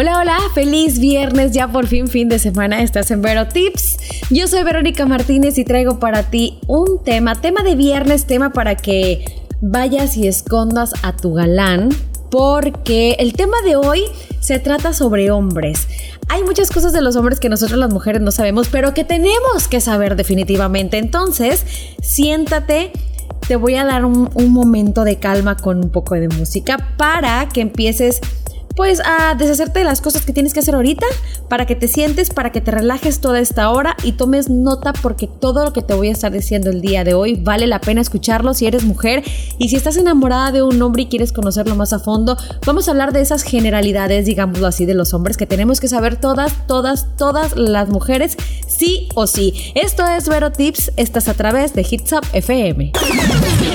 Hola, hola, feliz viernes, ya por fin fin de semana, estás en Vero Tips. Yo soy Verónica Martínez y traigo para ti un tema, tema de viernes, tema para que vayas y escondas a tu galán, porque el tema de hoy se trata sobre hombres. Hay muchas cosas de los hombres que nosotros las mujeres no sabemos, pero que tenemos que saber definitivamente. Entonces, siéntate te voy a dar un, un, momento de calma con un poco de música para que empieces pues a deshacerte de las cosas que tienes que hacer ahorita para que te sientes, para que te relajes toda esta hora y tomes nota porque todo lo que te voy a estar diciendo el día de hoy vale la pena escucharlo si eres mujer y si estás enamorada de un hombre y quieres conocerlo más a fondo, vamos a hablar de esas generalidades, digámoslo así, de los hombres que tenemos que saber todas, todas, todas las mujeres, sí o sí. Esto es Vero Tips, estás a través de Hits Up FM.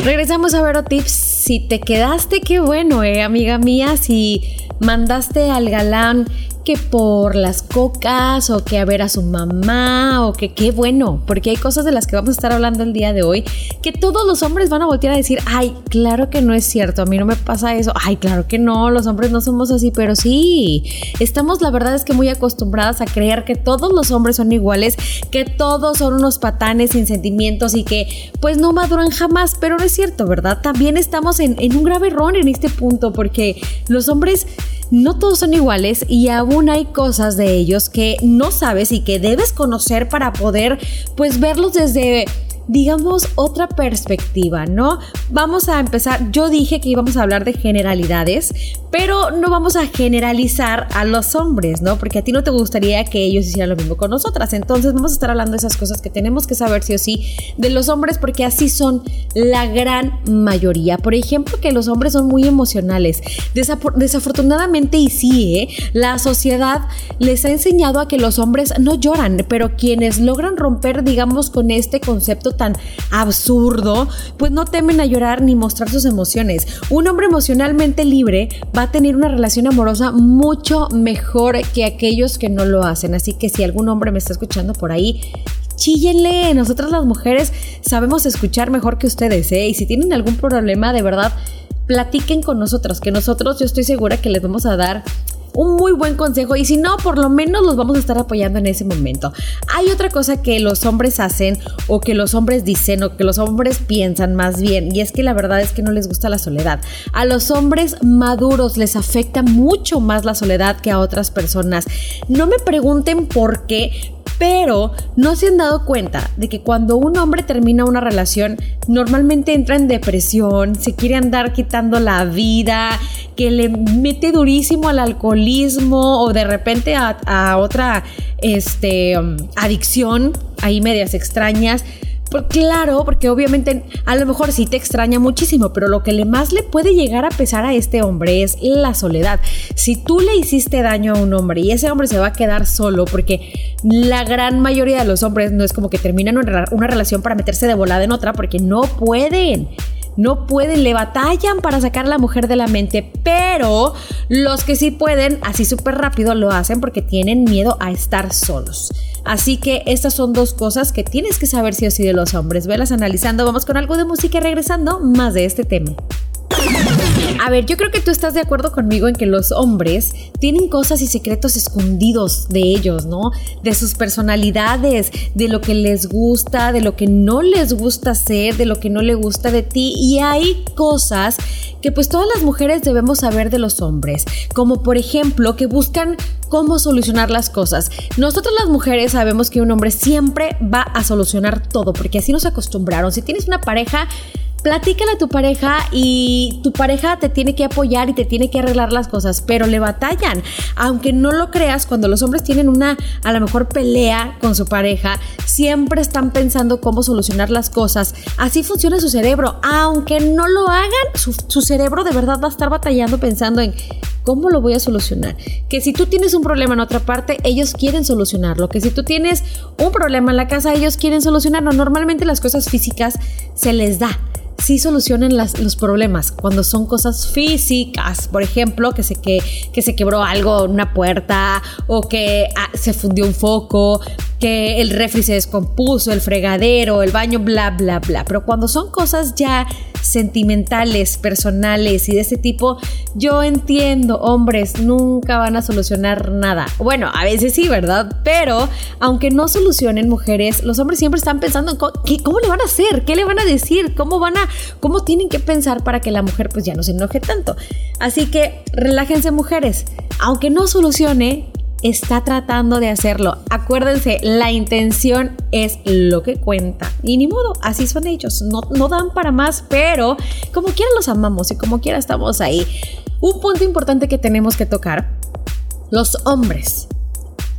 Regresamos a Vero Tips. Si te quedaste, qué bueno, eh, amiga mía. Si mandaste al galán que por las cocas o que a ver a su mamá o que qué bueno, porque hay cosas de las que vamos a estar hablando el día de hoy que todos los hombres van a voltear a decir, ay, claro que no es cierto, a mí no me pasa eso, ay, claro que no, los hombres no somos así, pero sí, estamos la verdad es que muy acostumbradas a creer que todos los hombres son iguales, que todos son unos patanes sin sentimientos y que pues no maduran jamás, pero no es cierto, ¿verdad? También estamos en, en un grave error en este punto porque los hombres no todos son iguales y aún hay cosas de ellos que no sabes y que debes conocer para poder pues verlos desde digamos, otra perspectiva, ¿no? Vamos a empezar, yo dije que íbamos a hablar de generalidades, pero no vamos a generalizar a los hombres, ¿no? Porque a ti no te gustaría que ellos hicieran lo mismo con nosotras. Entonces vamos a estar hablando de esas cosas que tenemos que saber sí o sí de los hombres porque así son la gran mayoría. Por ejemplo, que los hombres son muy emocionales. desafortunadamente y sí, ¿eh? la sociedad les ha enseñado a que los hombres no lloran, pero quienes logran romper, digamos, con este concepto tan absurdo, pues no temen a llorar ni mostrar sus emociones. Un hombre emocionalmente libre va a tener una relación amorosa mucho mejor que aquellos que no lo hacen. Así que si algún hombre me está escuchando por ahí, chíllenle. Nosotras las mujeres sabemos escuchar mejor que ustedes, ¿eh? Y si tienen algún problema, de verdad, platiquen con nosotros, que nosotros yo estoy segura que les vamos a dar un muy buen consejo y si no, por lo menos los vamos a estar apoyando en ese momento. Hay otra cosa que los hombres hacen o que los hombres dicen o que los hombres piensan más bien y es que la verdad es que no les gusta la soledad. A los hombres maduros les afecta mucho más la soledad que a otras personas. No me pregunten por qué, pero no se han dado cuenta de que cuando un hombre termina una relación, normalmente entra en depresión, se quiere andar quitando la vida, que le mete durísimo al alcoholismo o de repente a, otra este, um, adicción, ahí medias extrañas claro, porque obviamente a lo mejor sí te extraña muchísimo, pero lo que le más le puede llegar a pesar a este hombre es la soledad. Si tú le hiciste daño a un hombre y ese hombre se va a quedar solo, porque la gran mayoría de los hombres no es como que terminan una, una relación para meterse de volada en otra, porque no pueden no pueden, le batallan para sacar a la mujer de la mente, pero los que sí pueden, así súper rápido lo hacen porque tienen miedo a estar solos. Así que estas son dos cosas que tienes que saber si o sí de los hombres. Velas analizando, vamos con algo de música y regresando más de este tema. A ver, yo creo que tú estás de acuerdo conmigo en que los hombres tienen cosas y secretos escondidos de ellos, ¿no? De sus personalidades, de lo que les gusta, de lo que no les gusta hacer, de lo que no le gusta de ti. Y hay cosas que pues todas las mujeres debemos saber de los hombres, como por ejemplo que buscan cómo solucionar las cosas. Nosotros las mujeres sabemos que un hombre siempre va a solucionar todo, porque así nos acostumbraron. Si tienes una pareja, platícale a tu pareja y tu pareja te tiene que apoyar y te tiene que arreglar las cosas, pero le batallan. Aunque no lo creas, cuando los hombres tienen una a lo mejor pelea con su pareja, siempre están pensando cómo solucionar las cosas. Así funciona su cerebro. Aunque no lo hagan, su, su cerebro de verdad va a estar batallando pensando en ¿Cómo lo voy a solucionar? Que si tú tienes un problema en otra parte, ellos quieren solucionarlo. Que si tú tienes un problema en la casa, ellos quieren solucionarlo. Normalmente las cosas físicas se les da sí solucionan los problemas cuando son cosas físicas, por ejemplo, que se, que, que se quebró algo, una puerta o que ah, se fundió un foco, que el refri se descompuso, el fregadero, el baño, bla, bla, bla. Pero cuando son cosas ya sentimentales, personales y de ese tipo, yo entiendo, hombres nunca van a solucionar nada. Bueno, a veces sí, ¿verdad? Pero aunque no solucionen mujeres, los hombres siempre están pensando en cómo, le van a hacer, qué le van a decir, cómo van a, cómo tienen que pensar para que la mujer pues ya no se enoje tanto. Así que relájense mujeres, aunque no solucione, está tratando de hacerlo. Acuérdense, la intención es lo que cuenta. Y ni modo, así son ellos. No, no dan para más, pero como quiera los amamos y como quiera estamos ahí. Un punto importante que tenemos que tocar. Los hombres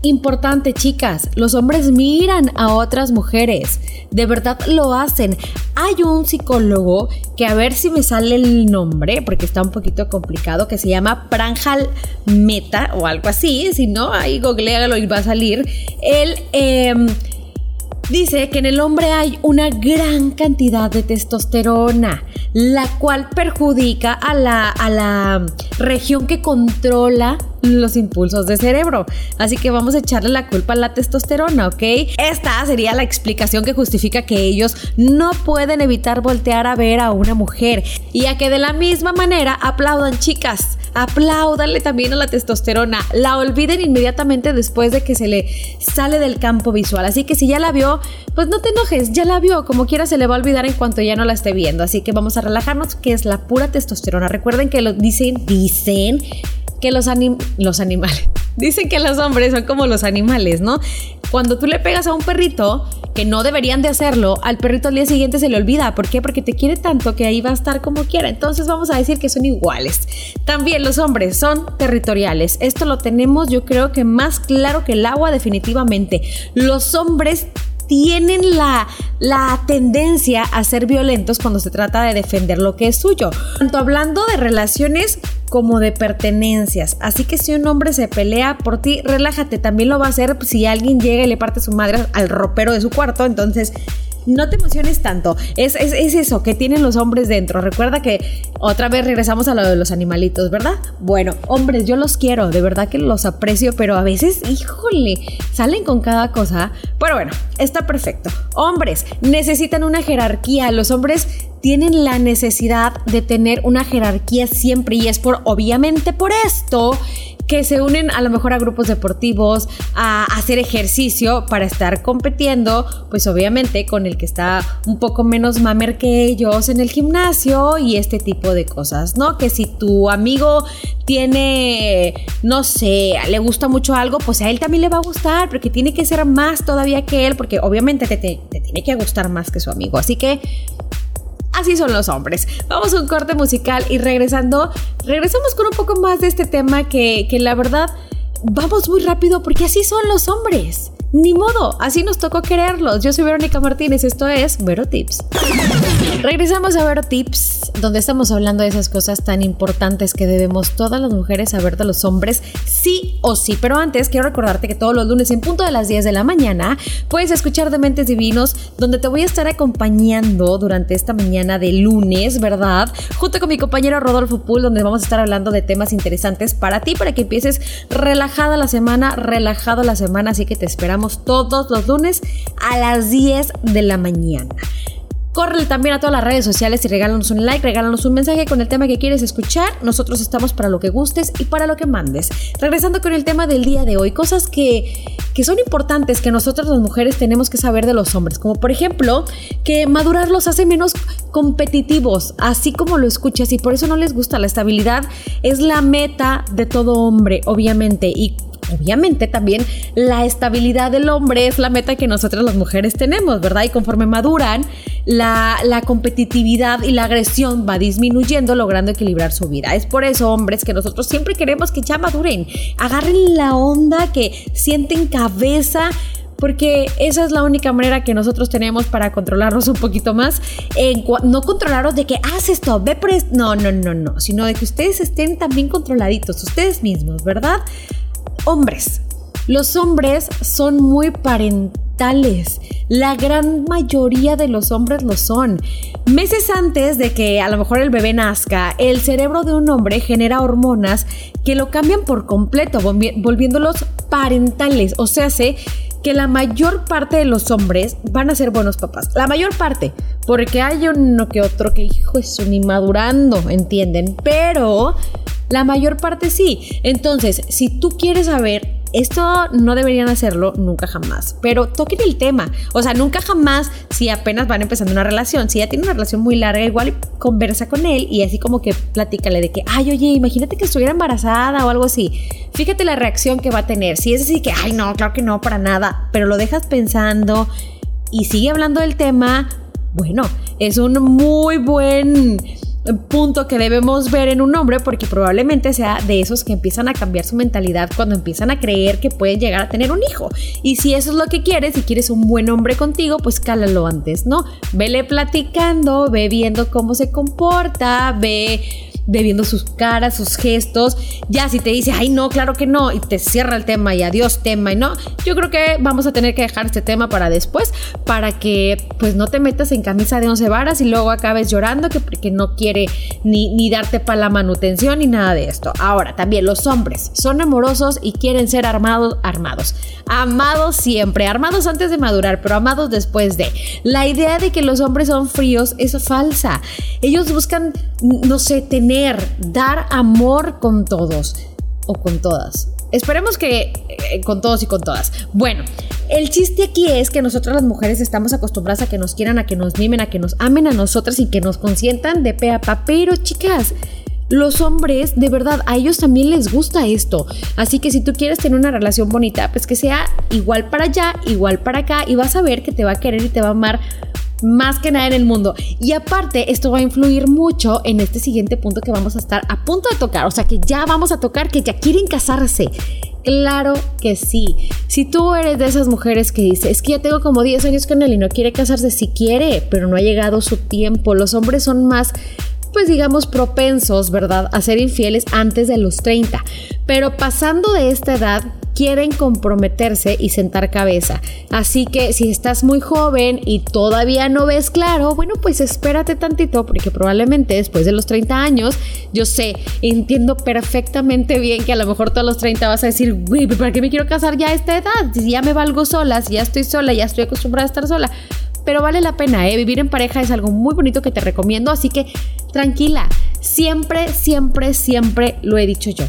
Importante, chicas, los hombres miran a otras mujeres, de verdad lo hacen. Hay un psicólogo que a ver si me sale el nombre, porque está un poquito complicado, que se llama Pranjal Meta o algo así, si no, ahí googlealo y va a salir. Él... Em, dice que en el hombre hay una gran cantidad de testosterona, la cual perjudica a la, a la región que controla los impulsos de cerebro. Así que vamos a echarle la culpa a la testosterona, ¿ok? Esta sería la explicación que justifica que ellos no pueden evitar voltear a ver a una mujer y a que de la misma manera aplaudan chicas. Apláudanle también a la testosterona. La olviden inmediatamente después de que se le sale del campo visual. Así que si ya la vio, pues no te enojes, ya la vio. Como quiera se le va a olvidar en cuanto ya no la esté viendo. Así que vamos a relajarnos, que es la pura testosterona. Recuerden que lo dicen, dicen que los, los animales, dicen que los hombres son como los animales, ¿no? Cuando tú le pegas a un perrito, que no deberían de hacerlo, al perrito al día siguiente se le olvida. ¿Por qué? Porque te quiere tanto que ahí va a estar como quiera. Entonces vamos a decir que son iguales. También los hombres son territoriales. Esto lo tenemos yo creo que más claro que el agua definitivamente. Los hombres tienen la, la, tendencia a ser violentos cuando se trata de defender lo que es suyo. Tanto hablando de relaciones como de pertenencias. Así que si un hombre se pelea por ti, relájate. También lo va a hacer si alguien llega y le parte su madre al ropero de su cuarto. Entonces no te emociones tanto. Es, eso que tienen los hombres dentro. Recuerda que otra vez regresamos a lo de los animalitos, ¿verdad? Bueno, hombres, yo los quiero, de verdad que los aprecio, pero a veces, híjole, salen con cada cosa. Pero bueno, está perfecto. Hombres, necesitan una jerarquía. Los hombres tienen la necesidad de tener una jerarquía siempre y es por, obviamente por esto que se unen a lo mejor a grupos deportivos, a hacer ejercicio para estar compitiendo, pues obviamente con el que está un poco menos mamer que ellos en el gimnasio y este tipo de cosas, ¿no? Que si tu amigo tiene, no sé, le gusta mucho algo, pues a él también le va a gustar, porque tiene que ser más todavía que él, porque obviamente te, te tiene que gustar más que su amigo. Así que Así son los hombres. Vamos a un corte musical y regresando, regresamos con un poco más de este tema que, que la verdad vamos muy rápido porque así son los hombres. Ni modo, así nos tocó quererlos. Yo soy Verónica Martínez, esto es Vero Tips. Regresamos a Vero Tips, donde estamos hablando de esas cosas tan importantes que debemos todas las mujeres saber de los hombres, sí o sí. Pero antes quiero recordarte que todos los lunes en punto de las 10 de la mañana puedes escuchar Dementes Divinos, donde te voy a estar acompañando durante esta mañana de lunes, ¿verdad? Junto con mi compañero Rodolfo Pool, donde vamos a estar hablando de temas interesantes para ti, para que empieces relajada la semana, relajado la semana, así que te esperamos todos los lunes a las 10 de la mañana. Corre también a todas las redes sociales y regálanos un like, regálanos un mensaje con el tema que quieres escuchar. Nosotros estamos para lo que gustes y para lo que mandes. Regresando con el tema del día de hoy, cosas que, que son importantes que nosotros las mujeres tenemos que saber de los hombres, como por ejemplo que madurar los hace menos competitivos, así como lo escuchas y por eso no les gusta la estabilidad. Es la meta de todo hombre, obviamente, y obviamente también la estabilidad del hombre es la meta que nosotras las mujeres tenemos, ¿verdad? Y conforme maduran, la, competitividad y la agresión va disminuyendo, logrando equilibrar su vida. Es por eso, hombres, que nosotros siempre queremos que ya maduren, agarren la onda, que sienten cabeza porque esa es la única manera que nosotros tenemos para controlarnos un poquito más. no controlaros de que haz esto, ve pres no, no, no, no, sino de que ustedes estén también controladitos, ustedes mismos, ¿verdad? Hombres. Los hombres son muy parentales. La gran mayoría de los hombres lo son. Meses antes de que a lo mejor el bebé nazca, el cerebro de un hombre genera hormonas que lo cambian por completo, volviéndolos parentales. O sea, que la mayor parte de los hombres van a ser buenos papás. La mayor parte, porque hay uno que otro que, hijo, es un inmadurando, ¿entienden? Pero la mayor parte sí. Entonces, si tú quieres saber esto no deberían hacerlo nunca jamás, pero toquen el tema. O sea, nunca jamás si apenas van empezando una relación. Si ya tiene una relación muy larga, igual conversa con él y así como que platícale de que, ay, oye, imagínate que estuviera embarazada o algo así. Fíjate la reacción que va a tener. Si es así que, ay, no, claro que no, para nada, pero lo dejas pensando y sigue hablando del tema, bueno, es un muy buen punto que debemos ver en un hombre porque probablemente sea de esos que empiezan a cambiar su mentalidad cuando empiezan a creer que pueden llegar a tener un hijo. Y si eso es lo que quieres, si quieres un buen hombre contigo, pues cálalo antes, ¿no? Vele platicando, ve viendo cómo se comporta, ve de viendo sus caras, sus gestos. Ya si te dice, ay no, claro que no, y te cierra el tema y adiós tema y no, yo creo que vamos a tener que dejar este tema para después, para que pues no te metas en camisa de once varas y luego acabes llorando que no quiere ni, ni darte para la manutención ni nada de esto. Ahora, también los hombres son amorosos y quieren ser armados, armados. Amados siempre, armados antes de madurar, pero amados después de. La idea de que los hombres son fríos es falsa. Ellos buscan, no sé, tener dar amor con todos o con todas. Esperemos que eh, con todos y con todas. Bueno, el chiste aquí es que nosotras las mujeres estamos acostumbradas a que nos quieran, a que nos mimen, a que nos amen a nosotras y que nos consientan de pe a pa. Pero chicas, los hombres, de verdad, a ellos también les gusta esto. Así que si tú quieres tener una relación bonita, pues que sea igual para allá, igual para acá y vas a ver que te va a querer y te va a amar más que nada en el mundo. Y aparte, esto va a influir mucho en este siguiente punto que vamos a estar a punto de tocar. O sea, que ya vamos a tocar, que ya quieren casarse. Claro que sí. Si tú eres de esas mujeres que dice, es que ya tengo como 10 años con él y no quiere casarse, si quiere, pero no ha llegado su tiempo. Los hombres son más pues digamos propensos, ¿verdad?, a ser infieles antes de los 30. Pero pasando de esta edad, quieren comprometerse y sentar cabeza. Así que si estás muy joven y todavía no ves claro, bueno, pues espérate tantito porque probablemente después de los 30 años, yo sé, entiendo perfectamente bien que a lo mejor todos los 30 vas a decir, güey, ¿para qué me quiero casar ya a esta edad? Si ya me valgo sola, si ya estoy sola, ya estoy acostumbrada a estar sola. Pero vale la pena, ¿eh? Vivir en pareja es algo muy bonito que te recomiendo, así que tranquila, siempre, siempre, siempre lo he dicho yo.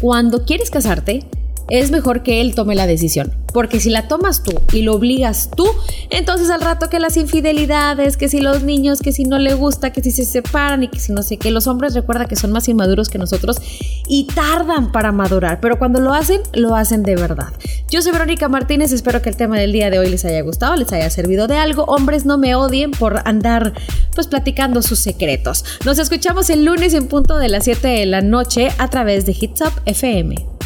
Cuando quieres casarte, es mejor que él tome la decisión. Porque si la tomas tú y lo obligas tú, entonces al rato que las infidelidades, que si los niños, que si no le gusta, que si se separan y que si no sé qué, los hombres recuerda que son más inmaduros que nosotros y tardan para madurar, pero cuando lo hacen, lo hacen de verdad. Yo soy Verónica Martínez, espero que el tema del día de hoy les haya gustado, les haya servido de algo. Hombres, no me odien por andar pues platicando sus secretos. Nos escuchamos el lunes en punto de las 7 de la noche a través de Hits Up FM.